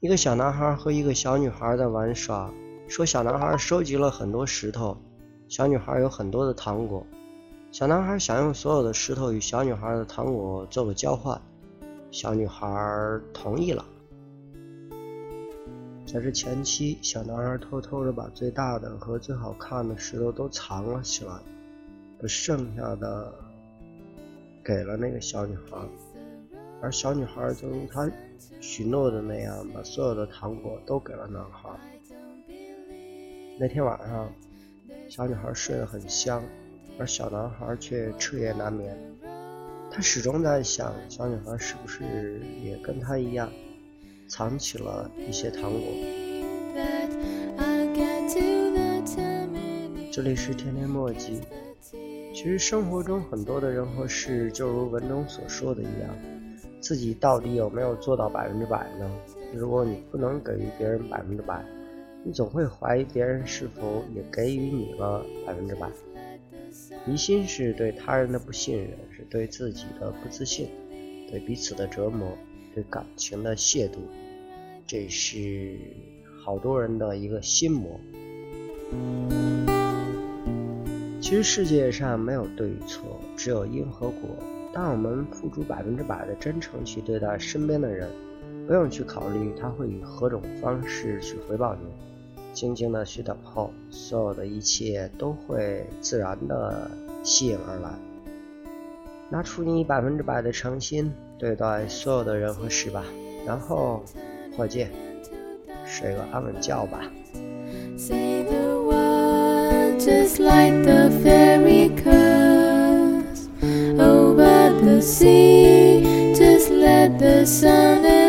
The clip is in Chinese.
一个小男孩和一个小女孩在玩耍，说小男孩收集了很多石头，小女孩有很多的糖果。小男孩想用所有的石头与小女孩的糖果做个交换，小女孩同意了。在这前期，小男孩偷偷的把最大的和最好看的石头都藏了起来，把剩下的给了那个小女孩，而小女孩就如他许诺的那样，把所有的糖果都给了男孩。那天晚上，小女孩睡得很香。而小男孩却彻夜难眠，他始终在想，小女孩是不是也跟他一样，藏起了一些糖果。这里是天天墨迹。其实生活中很多的人和事，就如文中所说的一样，自己到底有没有做到百分之百呢？如果你不能给予别人百分之百，你总会怀疑别人是否也给予你了百分之百。疑心是对他人的不信任，是对自己的不自信，对彼此的折磨，对感情的亵渎，这是好多人的一个心魔。其实世界上没有对与错，只有因和果。当我们付出百分之百的真诚去对待身边的人，不用去考虑他会以何种方式去回报你。静静的去等候，所有的一切都会自然的吸引而来。拿出你百分之百的诚心对待所有的人和事吧，然后再见，睡个安稳觉吧。the sun